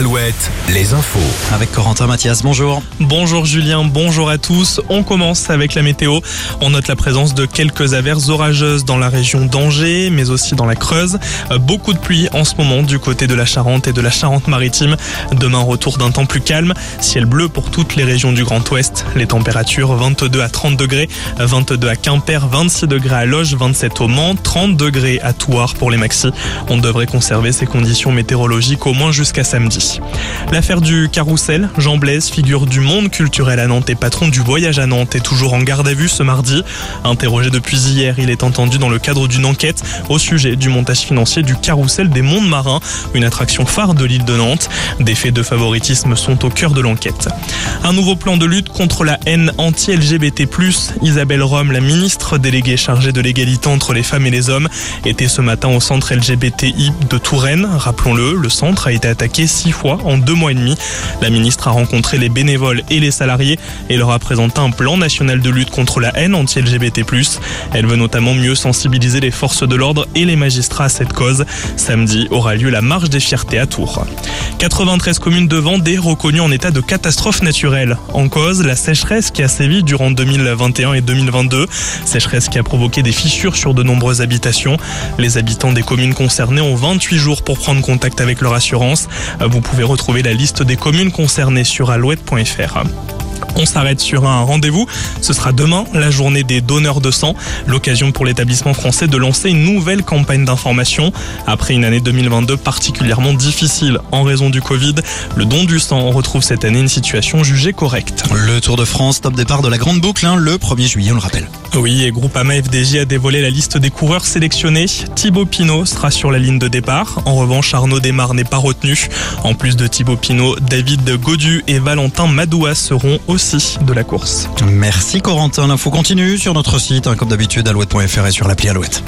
Alouette, les infos. Avec Corentin Mathias, bonjour. Bonjour Julien, bonjour à tous. On commence avec la météo. On note la présence de quelques averses orageuses dans la région d'Angers, mais aussi dans la Creuse. Euh, Beaucoup de pluie en ce moment du côté de la Charente et de la Charente-Maritime. Demain, retour d'un temps plus calme. Ciel bleu pour toutes les régions du Grand Ouest. Les températures 22 à 30 degrés, 22 à Quimper, 26 degrés à Loges, 27 au Mans, 30 degrés à Thouars pour les maxis. On devrait conserver ces conditions météorologiques au moins jusqu'à samedi. L'affaire du carrousel, Jean Blaise, figure du monde culturel à Nantes et patron du voyage à Nantes, est toujours en garde à vue ce mardi. Interrogé depuis hier, il est entendu dans le cadre d'une enquête au sujet du montage financier du carrousel des mondes marins, une attraction phare de l'île de Nantes. Des faits de favoritisme sont au cœur de l'enquête. Un nouveau plan de lutte contre la haine anti-LGBT+. Isabelle Rome, la ministre déléguée chargée de l'égalité entre les femmes et les hommes, était ce matin au centre LGBTI de Touraine. Rappelons-le, le centre a été attaqué six fois en deux mois et demi. La ministre a rencontré les bénévoles et les salariés et leur a présenté un plan national de lutte contre la haine anti-LGBT+. Elle veut notamment mieux sensibiliser les forces de l'ordre et les magistrats à cette cause. Samedi aura lieu la marche des fiertés à Tours. 93 communes de Vendée reconnues en état de catastrophe naturelle. En cause, la sécheresse qui a sévi durant 2021 et 2022. Sécheresse qui a provoqué des fissures sur de nombreuses habitations. Les habitants des communes concernées ont 28 jours pour prendre contact avec leur assurance. Vous pouvez retrouver la liste des communes concernées sur alouette.fr. On s'arrête sur un rendez-vous. Ce sera demain, la journée des donneurs de sang. L'occasion pour l'établissement français de lancer une nouvelle campagne d'information. Après une année 2022 particulièrement difficile en raison du Covid, le don du sang on retrouve cette année une situation jugée correcte. Le Tour de France, top départ de la Grande Boucle, hein, le 1er juillet, on le rappelle. Oui, et Groupama FDJ a dévoilé la liste des coureurs sélectionnés. Thibaut Pinot sera sur la ligne de départ. En revanche, Arnaud Desmar n'est pas retenu. En plus de Thibaut Pinot, David Godu et Valentin Madoua seront aussi de la course. Merci Corentin, l'info continue sur notre site, hein, comme d'habitude, alouette.fr et sur l'appli Alouette.